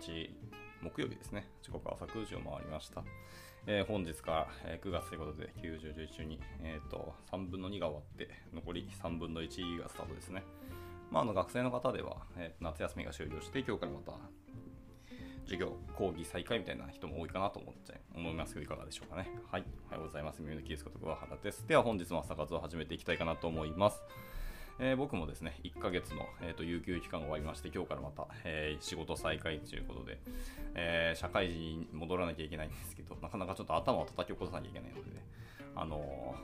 日木曜日ですね。時刻は朝9時を回りました。えー本日から、え9月ということで、90、11に、えー、と3分の2が終わって、残り3分の1がスタートですね。まあ、あの学生の方では、えー夏休みが終了して、今日からまた授業、講義再開みたいな人も多いかなと思っちゃい思いますけど、いかがでしょうかね。はい。おはようございます。耳のキースこと桑原です。では、本日も朝活を始めていきたいかなと思います。えー僕もですね、1ヶ月の、えー、と有給期間が終わりまして、今日からまた、えー仕事再開ということで、えー社会人に戻らなきゃいけないんですけど、なかなかちょっと頭を叩き起こさなきゃいけないのでね、あの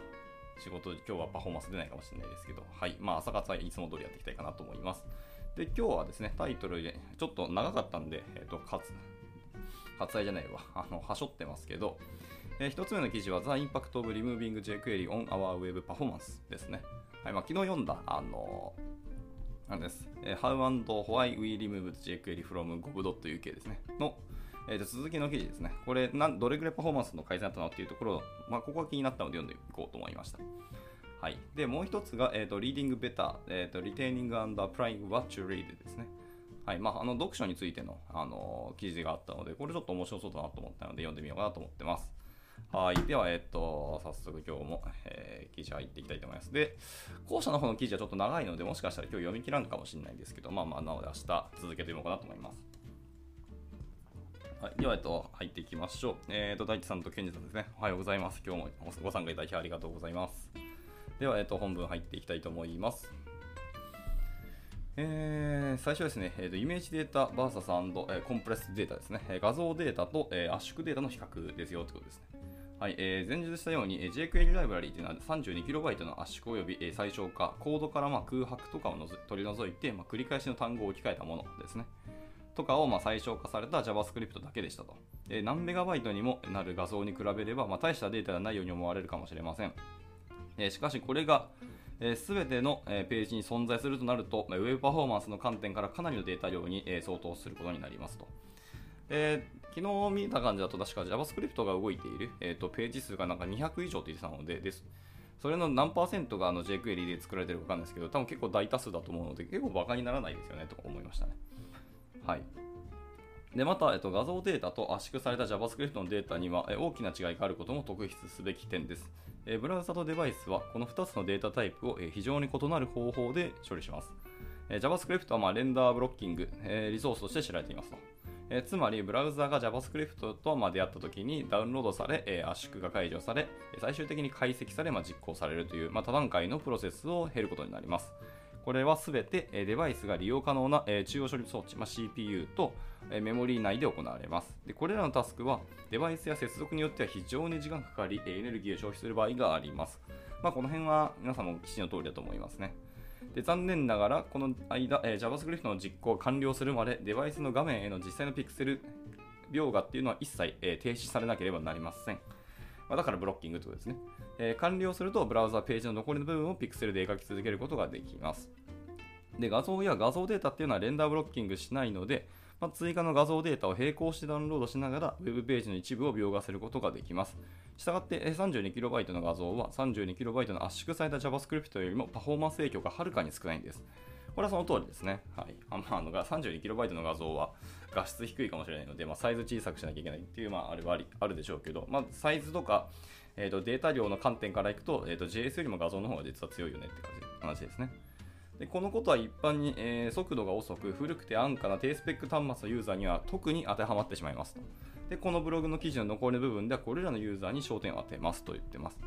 仕事、今日はパフォーマンス出ないかもしれないですけど、はい、まあ朝活はいつも通りやっていきたいかなと思います。で、今日はですね、タイトルで、ちょっと長かったんで、えっ、と、かつ、割愛じゃないわ、あの、はしょってますけど、えー一つ目の記事は The Impact of Removing jQuery on Our Web Performance ですね。はい、まあ、昨日読んだ、あのなんです。えー How and Why We Removed jQuery from gov.uk ですね。の、えー続きの記事ですね。これなん、どれぐらいパフォーマンスの改善だったのっていうところ、まあ、ここが気になったので読んでいこうと思いました。はい。で、もう一つが、えーと、Reading Better、えーと、Retaining and Applying What You Read ですね。はい。まあ、あの、読書についての、あの記事があったので、これちょっと面白そうだなと思ったので、読んでみようかなと思ってます。はい。では、えっと、早速今日も、えー記事入っていきたいと思います。で、後者の方の記事はちょっと長いので、もしかしたら今日読み切らんかもしれないんですけど、まあまあ、なので明日続けて読もうかなと思います。はい、では、えっと、入っていきましょう。えっと、大地さんとケンジさんですね。おはようございます。今日もご参加いただきありがとうございます。では、えっと、本文入っていきたいと思います。えー最初ですね、えーと、イメージデータ VS& えーコンプレスデータですね、えー画像データと、えー圧縮データの比較ですよということですね。はい、えー前述したように、jQuery ライブラリーというのは 32KB の圧縮及び、最小化、コードからまあ空白とかをのぞ取り除いて、まあ、繰り返しの単語を置き換えたものですね。とかをまあ最小化された JavaScript だけでしたと。えー何メガバイトにもなる画像に比べれば、まあ、大したデータではないように思われるかもしれません。えーしかしこれが、えー、全ての、ページに存在するとなると、まあウェブパフォーマンスの観点からかなりのデータ量に、相当することになりますと。えー昨日見た感じだと確か JavaScript が動いている、えーとページ数がなんか200以上って言ってたのでです。それの何パーセントがあの jQuery で作られてるかわかんないですけど、多分結構大多数だと思うので、結構バカにならないですよねと思いましたね。はい。でまた、えっと、画像データと圧縮された JavaScript のデータにはえ大きな違いがあることも特筆すべき点です。えブラウザとデバイスはこの2つのデータタイプを非常に異なる方法で処理します。え JavaScript はまレンダーブロッキング、えリソースとして知られていますと。えーつまり、ブラウザが JavaScript とまあ出会ったときにダウンロードされ、えー圧縮が解除され、最終的に解析され、まあ、実行されるという、まあ、多段階のプロセスを経ることになります。これはすべてえデバイスが利用可能なえ中央処理装置、まあ、CPU とえメモリー内で行われますで。これらのタスクはデバイスや接続によっては非常に時間かかり、エネルギーを消費する場合があります。まあ、この辺は皆さんも記事の通りだと思いますね。で残念ながら、この間、えー JavaScript の実行が完了するまで、デバイスの画面への実際のピクセル描画っていうのは一切、えー停止されなければなりません。まあだからブロッキングということですね、えー完了すると、ブラウザはページの残りの部分をピクセルで描き続けることができます。で画像や画像データっていうのはレンダーブロッキングしないので、まあ、追加の画像データを並行してダウンロードしながら、ウェブページの一部を描画することができます。したがって、32KB の画像は 32KB の圧縮された JavaScript よりもパフォーマンス影響がはるかに少ないんです。これはその通りですね。はい。あまあ、あの 32KB の画像は画質低いかもしれないので、まあ、サイズ小さくしなきゃいけないっていう、まあ、あれはありあるでしょうけど、まあ、サイズとか、えー、とデータ量の観点からいくと,、えー、と JS よりも画像の方が実は強いよねって感じ話ですね。でこのことは一般に、えー速度が遅く古くて安価な低スペック端末のユーザーには特に当てはまってしまいますと。でこのブログの記事の残りの部分ではこれらのユーザーに焦点を当てますと言ってます。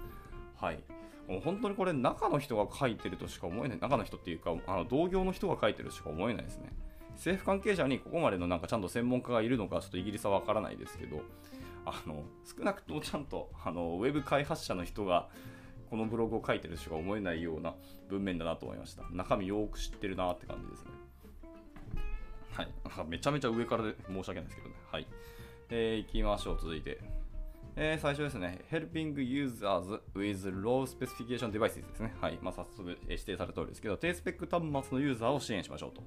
はい。もう本当にこれ中の人が書いてるとしか思えない。中の人っていうか、あの同業の人が書いてるとしか思えないですね。政府関係者にここまでのなんかちゃんと専門家がいるのかちょっとイギリスはわからないですけど、あの少なくともちゃんとあのウェブ開発者の人がこのブログを書いてるしか思えないような文面だなと思いました。中身よく知ってるなって感じですね。はい。めちゃめちゃ上からで申し訳ないですけどね。はい。えー、行きましょう、続いて。えー最初ですね、Helping Users with Low Specification Devices ですね。はい。まあ、早速、え指定された通りですけど、低スペック端末のユーザーを支援しましょうと。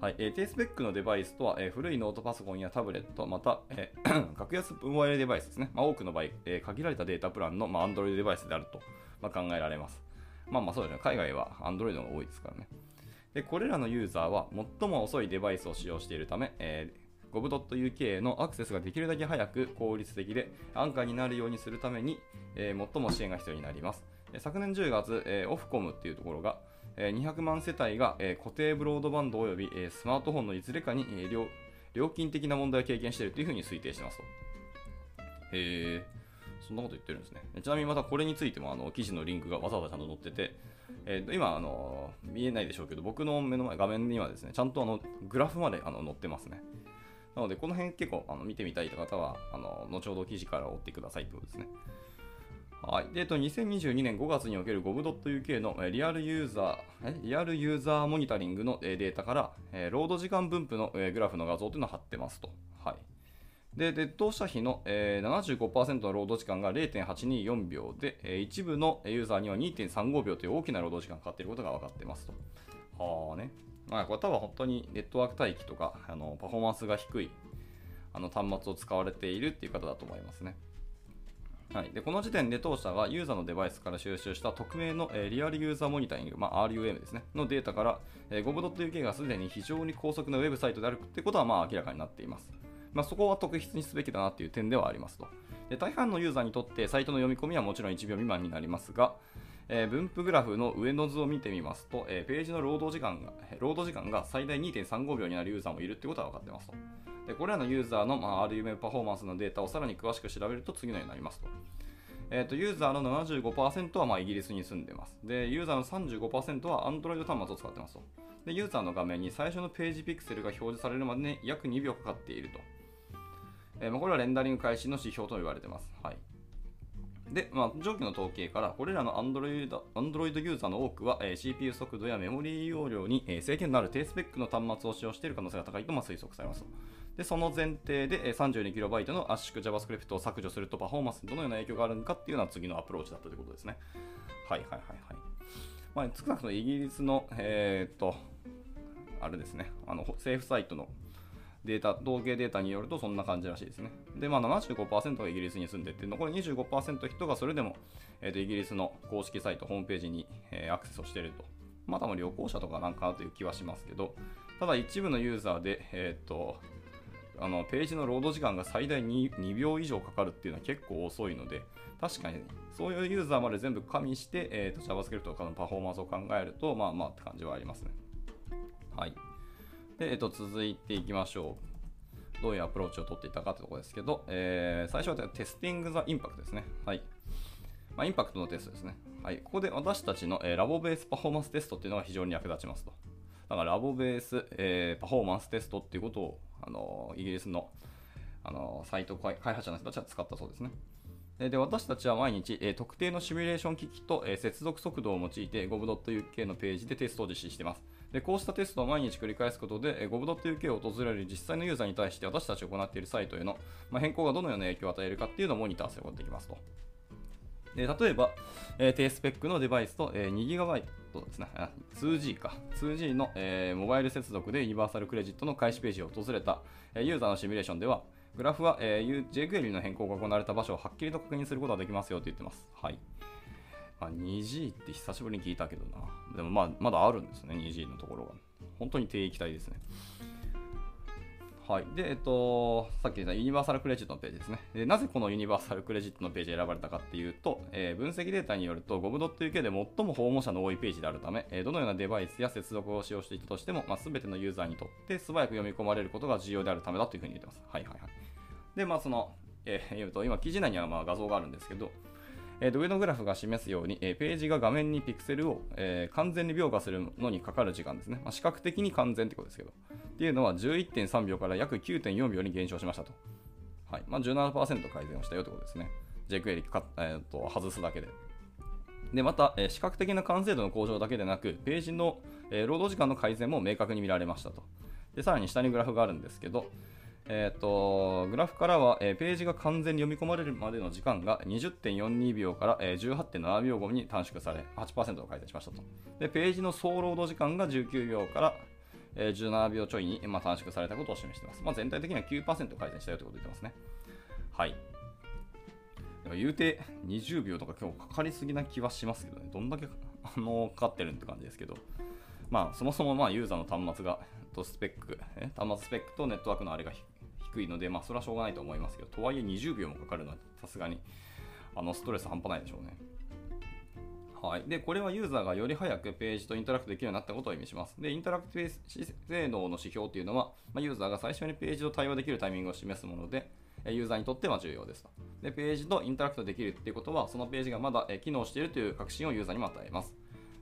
はいえー低スペックのデバイスとは、えー古いノートパソコンやタブレット、また、えー 格安モバイルデバイスですね。まあ、多くの場合、え限られたデータプランの、まあ、Android デバイスであると、まあ、考えられます。まあまあそうですね。海外は Android が多いですからね。で、これらのユーザーは最も遅いデバイスを使用しているため、えー gov.uk のアクセスができるだけ早く効率的で安価になるようにするために、えー最も支援が必要になります。昨年10月、えーオフコムっていうところが、えー200万世帯が、えー固定ブロードバンドおよび、えースマートフォンのいずれかに、えー料料金的な問題を経験しているというふうに推定してますと。へえ、そんなこと言ってるんですね。ちなみにまたこれについてもあの記事のリンクがわざわざちゃんと載ってて、えー今あの、見えないでしょうけど、僕の目の前、画面にはですね、ちゃんとあのグラフまであの載ってますね。なので、この辺結構あの見てみたい方は、あの後ほど記事から追ってくださいということですね。はい。で、えっと、2022年5月における gov.uk のリアルユーザー、リアルユーザーモニタリングのデータから、えー労働時間分布のえグラフの画像というのを貼ってますと。はい。で、で同社比の、え、75%の労働時間が0.824秒で、え一部のユーザーには2.35秒という大きな労働時間がかかっていることが分かってますと。はあね。まあ、これ多分本当にネットワーク待機とか、あのパフォーマンスが低いあの端末を使われているっていう方だと思いますね。はい、でこの時点で当社がユーザーのデバイスから収集した匿名の、えーリアルユーザーモニタリング、まあ、RUM ですね、のデータから、えー、gov.uk がすでに非常に高速なウェブサイトであるということはまあ明らかになっています。まあ、そこは特筆にすべきだなという点ではありますと。で大半のユーザーにとってサイトの読み込みはもちろん1秒未満になりますが、えー分布グラフの上の図を見てみますと、えーページの労働時間が労働時間が最大2.35秒になるユーザーもいるということは分かってますと。でこれらのユーザーの、まあ、RUM パフォーマンスのデータをさらに詳しく調べると次のようになりますと。えー、とユーザーの75%はまあイギリスに住んでます。で、ユーザーの35%は Android 端末を使ってますと。で、ユーザーの画面に最初のページピクセルが表示されるまでに約2秒かかっていると。えーまあこれはレンダリング開始の指標と言われてます。はい。で、まあ、上記の統計から、これらの Android, Android ユーザーの多くは、えー CPU 速度やメモリー容量に、えー制限のある低スペックの端末を使用している可能性が高いとまあ推測されますと。で、その前提で、えー 32KB の圧縮 JavaScript を削除するとパフォーマンスにどのような影響があるのかっていうのは次のアプローチだったということですね。はいはいはいはい。まあ、少なくともイギリスの、えーっと、あれですね、あの政府サイトのデータ、統計データによるとそんな感じらしいですね。で、まあ、75%がイギリスに住んでて、残り25%人がそれでも、えーとイギリスの公式サイト、ホームページに、えーアクセスをしていると。まあ、多分旅行者とかなんかなという気はしますけど、ただ一部のユーザーで、えーとあのページのロード時間が最大 2, 2秒以上かかるっていうのは結構遅いので、確かにそういうユーザーまで全部加味して、えーと JavaScript とかのパフォーマンスを考えると、まあまあって感じはありますね。はい。で、えっと、続いていきましょう。どういうアプローチを取っていたかというところですけど、えー最初はテスティング・ザ・インパクトですね。はい。まあ、インパクトのテストですね。はい。ここで私たちの、えーラボベースパフォーマンステストっていうのが非常に役立ちますと。だからラボベース、えーパフォーマンステストっていうことを、あのイギリスの、あのサイト開発者の人たちは使ったそうですね。えで私たちは毎日、えー特定のシミュレーション機器と、えー接続速度を用いて gov.uk のページでテストを実施しています。でこうしたテストを毎日繰り返すことで、えー gov.uk を訪れる実際のユーザーに対して私たちが行っているサイトへの、まあ、変更がどのような影響を与えるかっていうのをモニターすることができますと。で例えば、え低スペックのデバイスと、えー 2GB ですね、2G か、2G の、えモバイル接続でユニバーサルクレジットの開始ページを訪れた、えユーザーのシミュレーションでは、グラフは、えー jQuery の変更が行われた場所をはっきりと確認することができますよと言ってます。はい。まあ、2G って久しぶりに聞いたけどな。でもまあ、まだあるんですね、2G のところが。本当に低域帯ですね。はい。で、えっと、さっき言ったユニバーサルクレジットのページですね。でなぜこのユニバーサルクレジットのページ選ばれたかっていうと、えー分析データによると gov.uk で最も訪問者の多いページであるため、えーどのようなデバイスや接続を使用していたとしても、まあ、全てのユーザーにとって素早く読み込まれることが重要であるためだというふうに言ってます。はいはいはい。で、まあ、その、えー言うと、今、記事内にはまあ画像があるんですけど、えー上のグラフが示すように、えーページが画面にピクセルを、えー完全に描画するのにかかる時間ですね。まあ、視覚的に完全ってことですけど。っていうのは11.3秒から約9.4秒に減少しましたと。はい。まあ、17%改善をしたよということですね。jQuery か、えーと外すだけで。で、また、えー視覚的な完成度の向上だけでなく、ページの、えー労働時間の改善も明確に見られましたと。で、さらに下にグラフがあるんですけど、えー、とグラフからは、えーページが完全に読み込まれるまでの時間が20.42秒から、えー18.7秒後に短縮され8%を改善しましたと。でページの総労働時間が19秒から、えー17秒ちょいに、まあ、短縮されたことを示しています、まあ、全体的には9%改善したよということを言ってますね。はい。でも言うて20秒とか今日かかりすぎな気はしますけどね。どんだけあのか かってるんって感じですけど。まあそもそもまあユーザーの端末がとスペックえ端末スペックとネットワークのあれがひ低いので、まあ、それはしょうがないと思いますけど、とはいえ20秒もかかるのはさすがにあのストレス半端ないでしょうね。はい、でこれはユーザーがより早くページとインタラクトできるようになったことを意味します。で、インタラクティ性能の指標というのは、まあ、ユーザーが最初にページと対話できるタイミングを示すもので、ユーザーにとっては重要ですと。で、ページとインタラクトできるっていうことは、そのページがまだ機能しているという確信をユーザーにも与えます。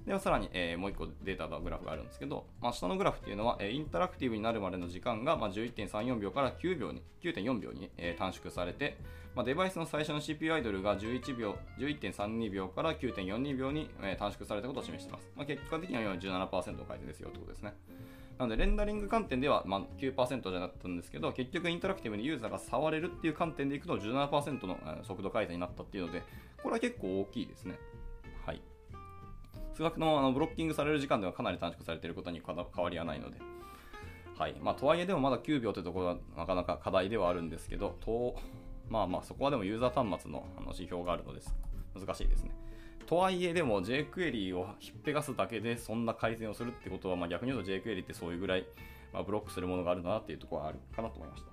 ではさらに、えー、もう1個データのグラフがあるんですけど、まあ、下のグラフっていうのは、えー、インタラクティブになるまでの時間が、まあ、11.34秒から9秒に9.4秒に、えー、短縮されて、まあ、デバイスの最初の CPU アイドルが11秒11.32秒から9.42秒に、えー、短縮されたことを示しています。まあ、結果的には17%改善ですよということですね。なので、レンダリング観点では、まあ、9%じゃなかったんですけど、結局インタラクティブにユーザーが触れるっていう観点でいくと17%の速度改善になったっていうので、これは結構大きいですね。はい。数学のあのブロッキングされる時間ではかなり短縮されていることに変わりはないので。はいまあ、とはいえでもまだ9秒というところはなかなか課題ではあるんですけど、とまあまあそこはでもユーザー端末のあの指標があるのです難しいですね。とはいえでも jQuery をひっぺがすだけでそんな改善をするってことは、まあ、逆に言うと jQuery ってそういうぐらい、まあ、ブロックするものがあるなっていうところはあるかなと思いました。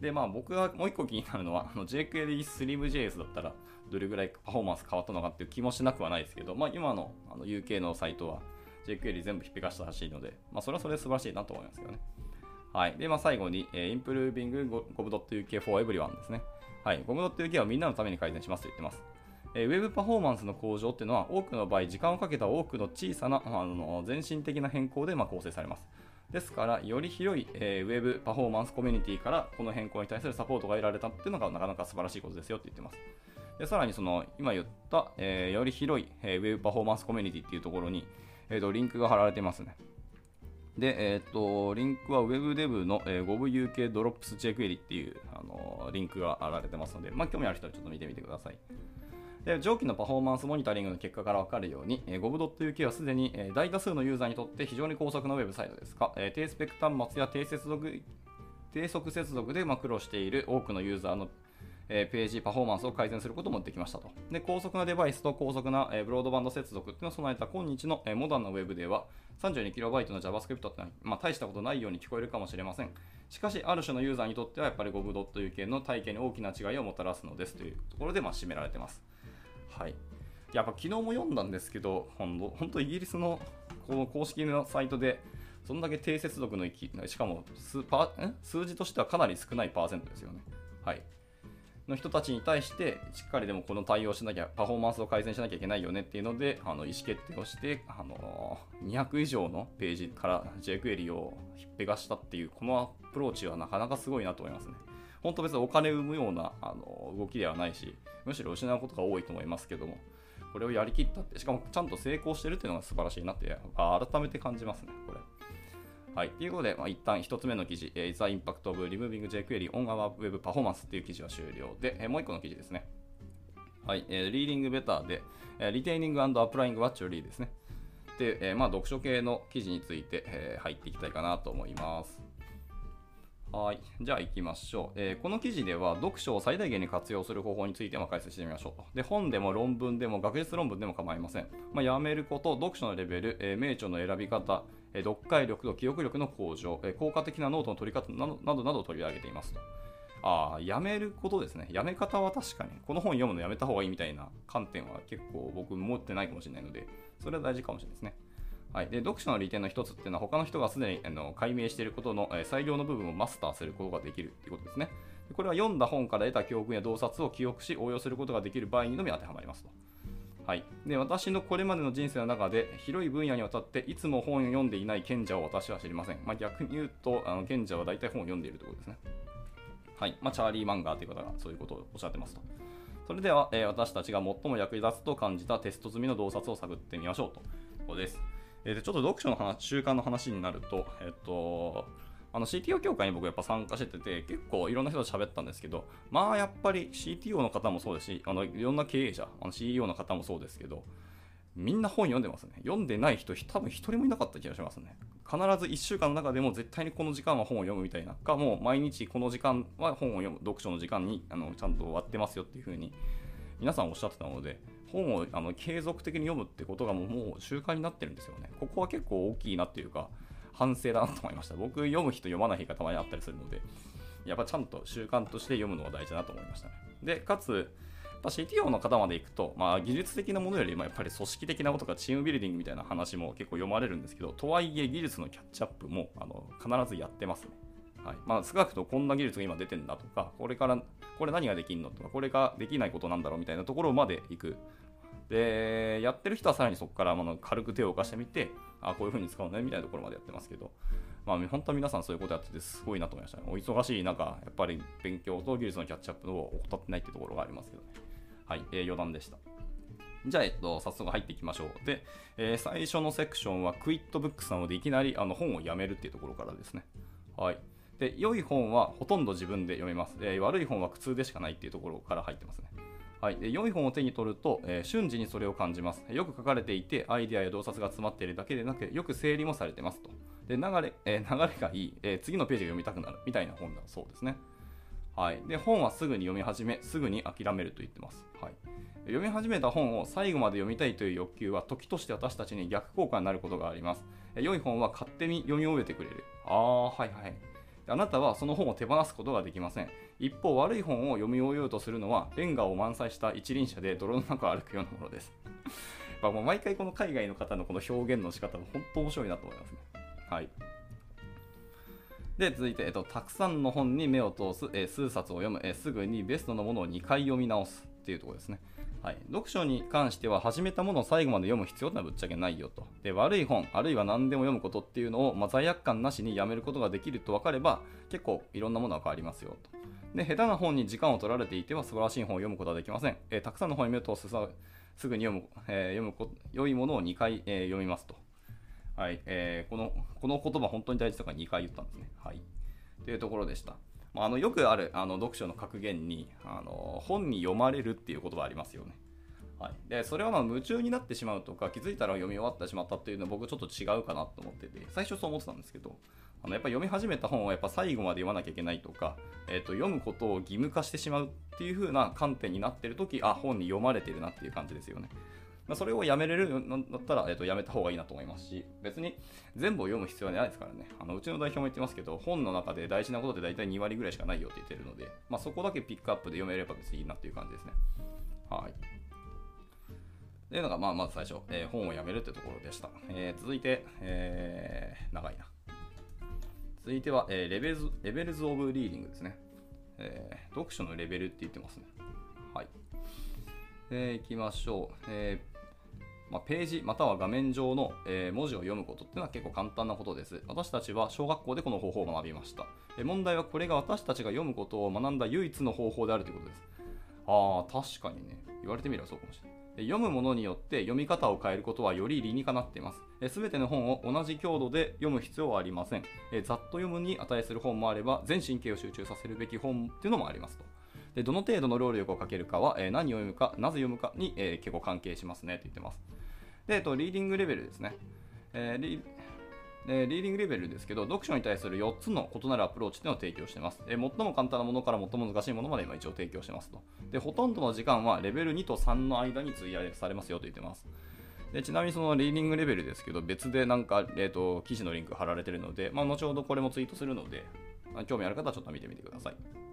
で、まあ僕がもう一個気になるのは、あの jQuery SlimJS だったらどれぐらいパフォーマンス変わったのかっていう気もしなくはないですけど、まあ今のあの UK のサイトは jQuery 全部ひっぺかしてほしいので、まあそれはそれで素晴らしいなと思いますけどね。はい。で、まあ最後に、えー、Improving Gov.uk for Everyone ですね。はい。Gov.uk はみんなのために改善しますと言ってます。えー、ウェブパフォーマンスの向上っていうのは多くの場合時間をかけた多くの小さなあの全身的な変更でま構成されます。ですから、より広い、えー、ウェブパフォーマンスコミュニティからこの変更に対するサポートが得られたっていうのがなかなか素晴らしいことですよって言ってます。でさらにその今言った、えー、より広い、えー、ウェブパフォーマンスコミュニティっていうところに、えーと、リンクが貼られてますね。で、えっ、ー、と、リンクは WebDev の、えー、GovUK Drops jQuery っていう、あのー、リンクが貼られてますので、まあ、興味ある人はちょっと見てみてください。で上記のパフォーマンスモニタリングの結果から分かるように、えー、Gov.uk はすでに、えー、大多数のユーザーにとって非常に高速なウェブサイトですが、えー、低スペック端末や低接続低速接続で、まあ、苦労している多くのユーザーの、えー、ページパフォーマンスを改善することもできましたと。で高速なデバイスと高速な、えー、ブロードバンド接続っていうのを備えた今日の、えー、モダンなウェブでは 32KB の JavaScript ってのは、まあ、大したことないように聞こえるかもしれません。しかし、ある種のユーザーにとってはやっぱり Gov.uk の体験に大きな違いをもたらすのですというところで、まあ、締められています。はい。やっぱ昨日も読んだんですけど、本当イギリスのこの公式のサイトで、そんだけ低接続の域、しかも数パ数字としてはかなり少ないパーセントですよね。はい。の人たちに対して、しっかりでもこの対応しなきゃ、パフォーマンスを改善しなきゃいけないよねっていうので、あの意思決定をして、あの200以上のページから jQuery をひっぺがしたっていう、このアプローチはなかなかすごいなと思いますね。本当別にお金を生むようなあの動きではないし、むしろ失うことが多いと思いますけども、これをやりきったって、しかもちゃんと成功してるっていうのが素晴らしいなって、改めて感じますね、これ。はい。ということで、まあ、一旦一つ目の記事、えー、The Impact of Removing jQuery on Our Web Performance っていう記事は終了で、えー、もう一個の記事ですね。はい。えー、Reading Better で、えー、Retaining and Applying What You Read ですね。で、えー、まあ、読書系の記事について、えー、入っていきたいかなと思います。はい。じゃあ行きましょう、えー、この記事では読書を最大限に活用する方法についても解説してみましょうと。で、本でも論文でも学術論文でも構いません。まあ、やめること、読書のレベル、えー、名著の選び方、読解力と記憶力の向上、効果的なノートの取り方などなどを取り上げていますと。ああ、やめることですね。やめ方は確かに、この本読むのやめた方がいいみたいな観点は結構僕持ってないかもしれないので、それは大事かもしれないですね。はい、で読書の利点の一つっていうのは他の人がすでにあの解明していることの、え、最良の部分をマスターすることができるということですねで。これは読んだ本から得た教訓や洞察を記憶し応用することができる場合にのみ当てはまりますと。はい、で私のこれまでの人生の中で広い分野にわたっていつも本を読んでいない賢者を私は知りません。まあ、逆に言うとあの賢者は大体本を読んでいるということですね。はいまあ、チャーリー・マンガーという方がそういうことをおっしゃってますと。それでは、えー、私たちが最も役に立つと感じたテスト済みの洞察を探ってみましょうと。ここです。えー、でちょっと読書の話、習慣の話になると、えっ、と、あの CTO 協会に僕やっぱ参加してて、結構いろんな人と喋ったんですけど、まあやっぱり CTO の方もそうですし、あのいろんな経営者、あの CEO の方もそうですけど、みんな本読んでますね。読んでない人、多分一人もいなかった気がしますね。必ず1週間の中でも絶対にこの時間は本を読むみたいなか、もう毎日この時間は本を読む、読書の時間にあのちゃんと終わってますよっていうふうに皆さんおっしゃってたので、本をあの継続的に読むってことがもう習慣になってるんですよね。ここは結構大きいなっていうか、反省だなと思いました。僕、読む人、読まない日がたまにあったりするので、やっぱちゃんと習慣として読むのは大事だなと思いましたね。で、かつ、CTO の方まで行くと、まあ、技術的なものよりもやっぱり組織的なこととかチームビルディングみたいな話も結構読まれるんですけど、とはいえ技術のキャッチアップもあの必ずやってますね。はいまあ、少なくともこんな技術が今出てんだとか、これから、これ何ができんのとか、これができないことなんだろうみたいなところまで行く。で、やってる人はさらにそこから軽く手を動かしてみて、あ、こういう風に使うねみたいなところまでやってますけど、まあ、本当は皆さんそういうことやっててすごいなと思いましたね。お忙しい中、やっぱり勉強と技術のキャッチアップを怠ってないっていうところがありますけどね。はい、えー、余談でした。じゃあ、えっと、早速入っていきましょう。で、えー、最初のセクションはクイットブックスなので、いきなりあの本をやめるっていうところからですね。はい。で、良い本はほとんど自分で読めます。えー、悪い本は苦痛でしかないっていうところから入ってますね。はい、で良い本を手に取ると、えー、瞬時にそれを感じます。よく書かれていて、アイデアや洞察が詰まっているだけでなく、よく整理もされてますと。で流れえー、流れがいい、えー、次のページが読みたくなるみたいな本だそうですね。はい、で本はすぐに読み始め、すぐに諦めると言ってます。はい、読み始めた本を最後まで読みたいという欲求は時として私たちに逆効果になることがあります。良い本は勝手に読み終えてくれる。ああ、はいはい。あなたはその本を手放すことができません。一方、悪い本を読み終えようとするのは、レンガを満載した一輪車で泥の中を歩くようなものです。まあもう毎回この海外の方のこの表現の仕方が本当面白いなと思いますね。はい。で、続いて、えっと、たくさんの本に目を通す、え数冊を読む、えすぐにベストのものを2回読み直すっていうところですね。はい、読書に関しては始めたものを最後まで読む必要はぶっちゃけないよと。で悪い本、あるいは何でも読むことっていうのを、まあ、罪悪感なしにやめることができると分かれば結構いろんなものが変わりますよと。で下手な本に時間を取られていては素晴らしい本を読むことはできません。えー、たくさんの本に目を通すぐに読む,、えー、読む良いものを2回、えー、読みますと。はい、えー、このこの言葉本当に大事とか2回言ったんですね。はい。というところでした。あのよくあるあの読書の格言にあの本に読まれるっていう言葉ありますよね。はい、でそれはまあ夢中になってしまうとか気づいたら読み終わってしまったっていうのは僕ちょっと違うかなと思ってて最初そう思ってたんですけどあのやっぱ読み始めた本をやっぱ最後まで読まなきゃいけないとか、えー、と読むことを義務化してしまうっていう風な観点になってる時あ本に読まれてるなっていう感じですよね。まあ、それをやめれるんだったら、えー、とやめた方がいいなと思いますし、別に全部を読む必要はないですからね。あのうちの代表も言ってますけど、本の中で大事なことって大体2割ぐらいしかないよって言ってるので、まあ、そこだけピックアップで読めれば別にいいなっていう感じですね。はい。というのが、まあ、まず最初、えー、本をやめるというところでした。えー、続いて、えー、長いな。続いては、えー、 Levels、Levels of Reading ですね。えー、読書のレベルって言ってますね。はい。えー、いきましょう。えーまあ、ページまたは画面上の、え、文字を読むことっていうのは結構簡単なことです。私たちは小学校でこの方法を学びました。え、問題はこれが私たちが読むことを学んだ唯一の方法であるということです。ああ、確かにね。言われてみればそうかもしれない。読むものによって読み方を変えることはより理にかなっています。すべての本を同じ強度で読む必要はありません。えざっと読むに値する本もあれば、全神経を集中させるべき本っていうのもありますと。でどの程度の労力をかけるかは、え何を読むか、なぜ読むかに、え結構関係しますねと言ってます。で、えっと、リーディングレベルですね。えーでリーディングレベルですけど、読書に対する4つの異なるアプローチというのを提供しています。え最も簡単なものから最も難しいものまで今一応提供してますと。で、ほとんどの時間はレベル2と3の間に費やされますよと言ってます。でちなみにそのリーディングレベルですけど、別でなんか、えーと、記事のリンク貼られてるので、まあ、後ほどこれもツイートするので、興味ある方はちょっと見てみてください。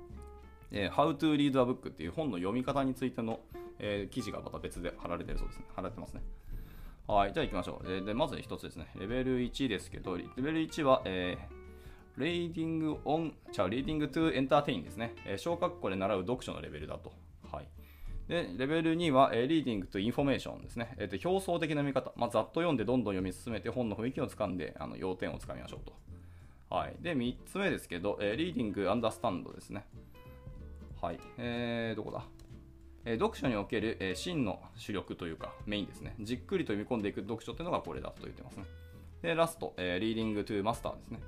えー、How to Read a Book っていう本の読み方についての、えー、記事がまた別で貼られてるそうですね。貼られてますね。はい、じゃあ行きましょう。で、まず1つですね。レベル1ですけど、レベル1は、えー、 Reading on、じゃあ、 Reading to Entertain ですね。えー、小学校で習う読書のレベルだと。はい。で、レベル2は、えー、 Reading to Information ですね。えーと、表層的な見方。まあ、ざっと読んでどんどん読み進めて本の雰囲気をつかんで、あの要点をつかみましょうと。はい。で、3つ目ですけど、えー、 Reading Understand ですね。はい。えー、どこだ？え読書における、え真の主力というかメインですね。じっくりと読み込んでいく読書というのがこれだと言ってますね。で、ラスト、え Reading to Master ですね。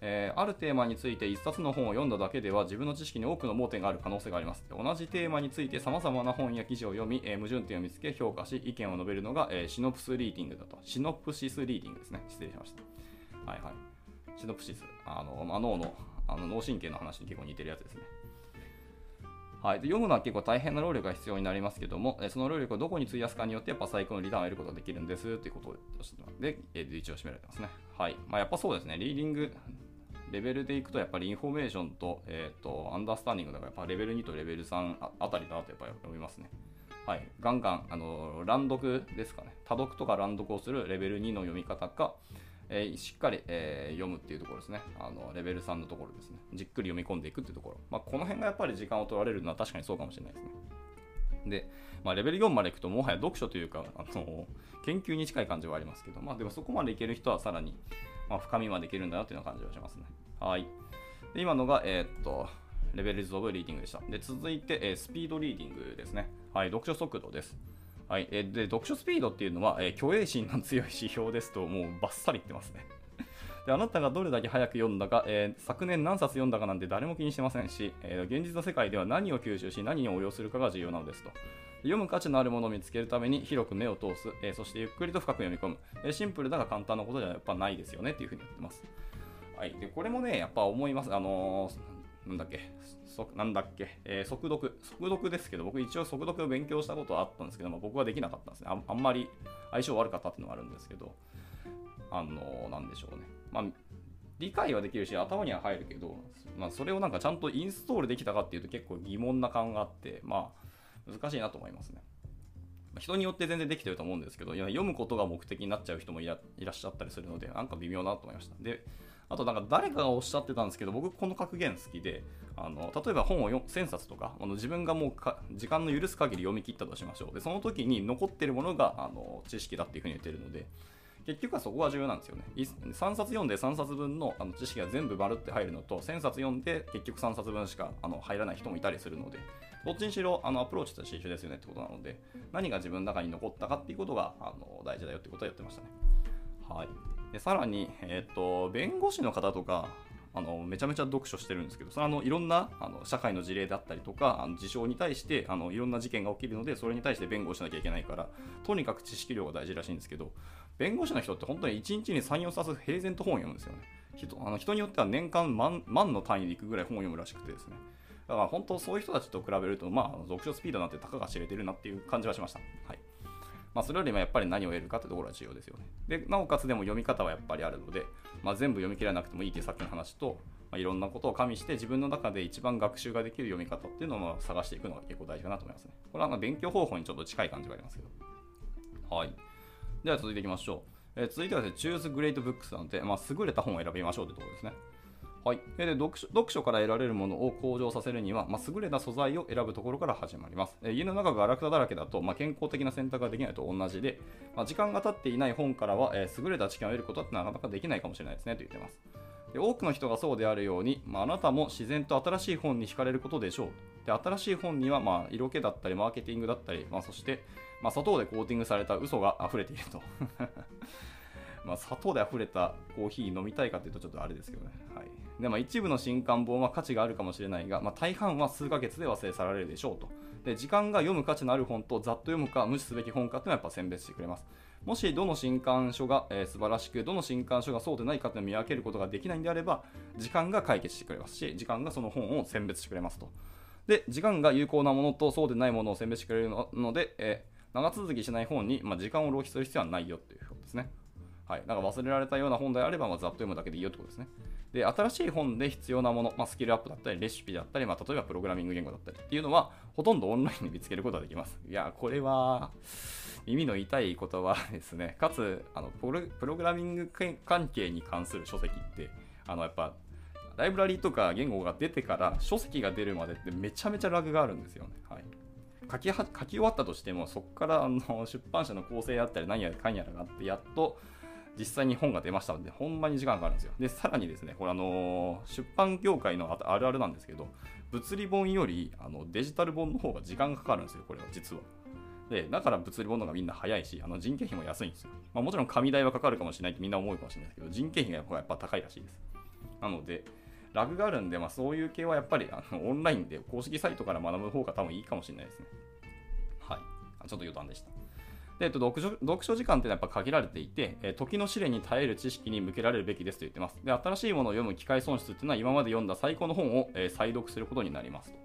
え、あるテーマについて1冊の本を読んだだけでは自分の知識に多くの盲点がある可能性があります。同じテーマについて様々な本や記事を読み、え、矛盾点を見つけ評価し意見を述べるのが、え、 Synops Reading だと。 Synopsis Reading ですね。失礼しました。はいはい。Synopsis。あの、まあ、脳のあの脳神経の話に結構似てるやつですね。はい、で読むのは結構大変な労力が必要になりますけども、その労力をどこに費やすかによってやっぱ最高のリターンを得ることができるんですということで、一応締められてますね。はい。まあ、やっぱそうですね、 Reading、レベルでいくとやっぱりインフォメーションと,、えーと、 Understanding だからやっぱレベル2とレベル3ああたりだなとやっぱり思いますね。はい、ガンガンあの乱読ですかね多読とか乱読をするレベル2の読み方か、えー、しっかり、えー、読むっていうところですねあのレベル3のところですねじっくり読み込んでいくっていうところ、まあ、この辺がやっぱり時間を取られるのは確かにそうかもしれないですねで、まあ、レベル4までいくともはや読書というかあの研究に近い感じはありますけど、まあ、でもそこまでいける人はさらに、まあ、深みまでいけるんだなというような感じはしますねはいで今のが、えー、っと Levels of Reading でした。で続いて、えー、 Speed Reading ですね。はい、読書速度です。はい、えで読書スピードっていうのは、え、虚栄心の強い指標ですと、もうバッサリ言ってますね。であなたがどれだけ早く読んだか、えー、昨年何冊読んだかなんて誰も気にしてませんし、えー、現実の世界では何を吸収し何に応用するかが重要なのですと。読む価値のあるものを見つけるために広く目を通す、えー、そしてゆっくりと深く読み込む、えシンプルだが簡単なことではやっぱないですよねっていうふうに言ってます。はい、でこれもね、やっぱ思います。あのなんだっけ、なんだっけ、えー、速読。速読ですけど、僕一応速読を勉強したことはあったんですけど、まあ、僕はできなかったんですねあ。あんまり相性悪かったっていうのがあるんですけど、あのなんでしょうね。まあ、理解はできるし、頭には入るけど、まあ、それをなんかちゃんとインストールできたかっていうと結構疑問な感があって、まあ、難しいなと思いますね。人によって全然できてると思うんですけど、読むことが目的になっちゃう人もいらっしゃったりするので、なんか微妙だなと思いました。で、あとなんか誰かがおっしゃってたんですけど、僕この格言好きで、あの例えば本を1000冊とか、あの自分がもうか時間の許す限り読み切ったとしましょう。で、その時に残ってるものがあの知識だっていうふうに言ってるので、結局はそこが重要なんですよね。3冊読んで3冊分のあの知識が全部丸って入るのと、1000冊読んで結局3冊分しかあの入らない人もいたりするので、どっちにしろあのアプローチとして一緒ですよねってことなので、何が自分の中に残ったかっていうことがあの大事だよってことは言ってましたね。はい。でさらに、え、ー、と、弁護士の方とか、あのめちゃめちゃ読書してるんですけど、それあのいろんなあの社会の事例だったりとか、あの事象に対してあのいろんな事件が起きるので、それに対して弁護をしなきゃいけないから、とにかく知識量が大事らしいんですけど、弁護士の人って本当に1日に3、4冊平然と本を読むんですよね。人あの人によっては年間万万の単位でいくぐらい本を読むらしくてですね。だから本当そういう人たちと比べると、まあ、読書スピードなんてたかが知れてるなっていう感じはしました。はい。まあ、それよりもやっぱり何を得るかってところが重要ですよね。で、なおかつでも読み方はやっぱりあるので、まあ、全部読み切らなくてもいいっていうさっきの話と、まあ、いろんなことを加味して自分の中で一番学習ができる読み方っていうのを探していくのが結構大事かなと思いますね。これは勉強方法にちょっと近い感じがありますけど。はい。では続いていきましょう。えー、続いてはですね、Choose Great Books なので、まあ、優れた本を選びましょうというところですね。はい、で読書読書から得られるものを向上させるには、まあ、優れた素材を選ぶところから始まります。え家の中がガラクタだらけだと、まあ、健康的な選択ができないと同じで、まあ、時間が経っていない本からは、えー、優れた知見を得ることはなかなかできないかもしれないですねと言ってます。で多くの人がそうであるように、まあ、あなたも自然と新しい本に惹かれることでしょう。で新しい本には、まあ、色気だったり、マーケティングだったり、まあ、そして、まあ、砂糖でコーティングされた嘘が溢れていると。まあ、砂糖で溢れたコーヒー飲みたいかというとちょっとあれですけどね。はい。で、まあ、一部の新刊本は価値があるかもしれないが、まあ、大半は数ヶ月で忘れ去られるでしょうと。で、時間が読む価値のある本とざっと読むか無視すべき本かというのはやっぱ選別してくれます。もしどの新刊書が、えー、素晴らしく、どの新刊書がそうでないかというのを見分けることができないんであれば、時間が解決してくれますし、時間がその本を選別してくれますと。で、時間が有効なものとそうでないものを選別してくれるので、えー、長続きしない本に、まあ、時間を浪費する必要はないよっていうことですね。はい、なんか忘れられたような本であれば、まあ、ざっと読むだけでいいよってことですね。で、新しい本で必要なもの、まあ、スキルアップだったり、レシピだったり、まあ、例えばプログラミング言語だったりっていうのは、ほとんどオンラインで見つけることができます。いや、これは、耳の痛い言葉ですね。かつ、あのプログラミング関係に関する書籍って、あの、やっぱ、ライブラリとか言語が出てから書籍が出るまでってめちゃめちゃラグがあるんですよね。はい。書き書き終わったとしても、そこからあの出版社の構成だったり何やらかんやらがあって、やっと実際に本が出ましたので、ほんまに時間かかるんですよ。で、さらにですね、これあのー、出版業界のあるあるなんですけど、物理本よりあのデジタル本の方が時間がかかるんですよ、これは実は。で、だから物理本の方がみんな早いし、あの人件費も安いんですよ。まあ、もちろん紙代はかかるかもしれないってみんな思うかもしれないですけど、人件費がやっぱ高いらしいです。なので、ラグがあるんで、まあ、そういう系はやっぱりあのオンラインで公式サイトから学ぶ方が多分いいかもしれないですね。はい。ちょっと余談でした。で、えっと、読書読書時間っていうのはやっぱ限られていて、え時の試練に耐える知識に向けられるべきですと言ってます。で、新しいものを読む機会損失っていうのは今まで読んだ最高の本を、え再読することになりますと。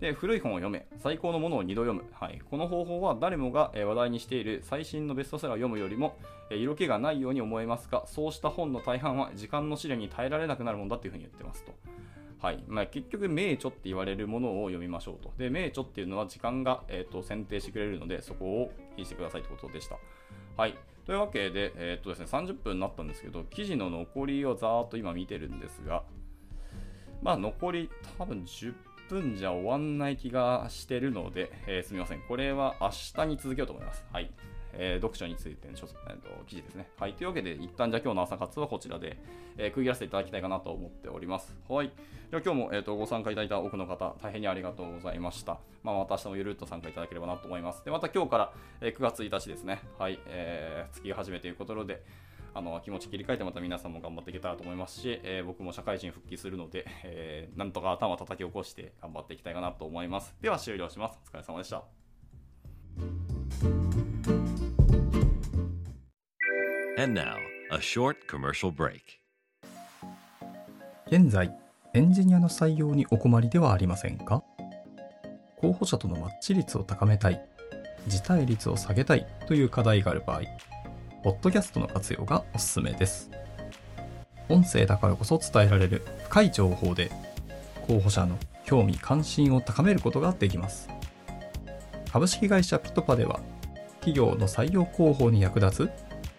で古い本を読め、最高のものを2度読む、はい、この方法は誰もが話題にしている最新のベストセラーを読むよりも色気がないように思えますが、そうした本の大半は時間の試練に耐えられなくなるものだというふうに言ってますと。はいまあ、結局、名著って言われるものを読みましょうと。で、名著っていうのは時間が、えーと、選定してくれるので、そこを気にしてくださいということでした。はい。というわけで、えー、とですね、30分になったんですけど、記事の残りをざーっと今見てるんですが、まあ、残り多分10分じゃ終わんない気がしてるので、えー、すみません。これは明日に続けようと思います。はい。えー、読書についての、えーと、記事ですね。はい。というわけで、一旦じゃあ今日の朝活はこちらで、えー、区切らせていただきたいかなと思っております。はい。では今日も、えーと、ご参加いただいた多くの方、大変にありがとうございました。まあ、また明日もゆるっと参加いただければなと思います。で、また今日から、えー、9月1日ですね。はい。えー、月始めということで、あの気持ち切り替えてまた皆さんも頑張っていけたらと思いますし、えー、僕も社会人復帰するので、えー、なんとか頭を叩き起こして頑張っていきたいかなと思います。では終了します。お疲れ様でした。And now, a short commercial break. 現在、エンジニアの採用にお困りではありませんか？候補者とのマッチ率を高めたい、辞退率を下げたいという課題がある場合、ポッドキャストの活用がおすすめです。音声だからこそ伝えられる深い情報で、候補者の興味関心を高めることができます。株式会社ピトパでは、企業の採用広報に役立つ、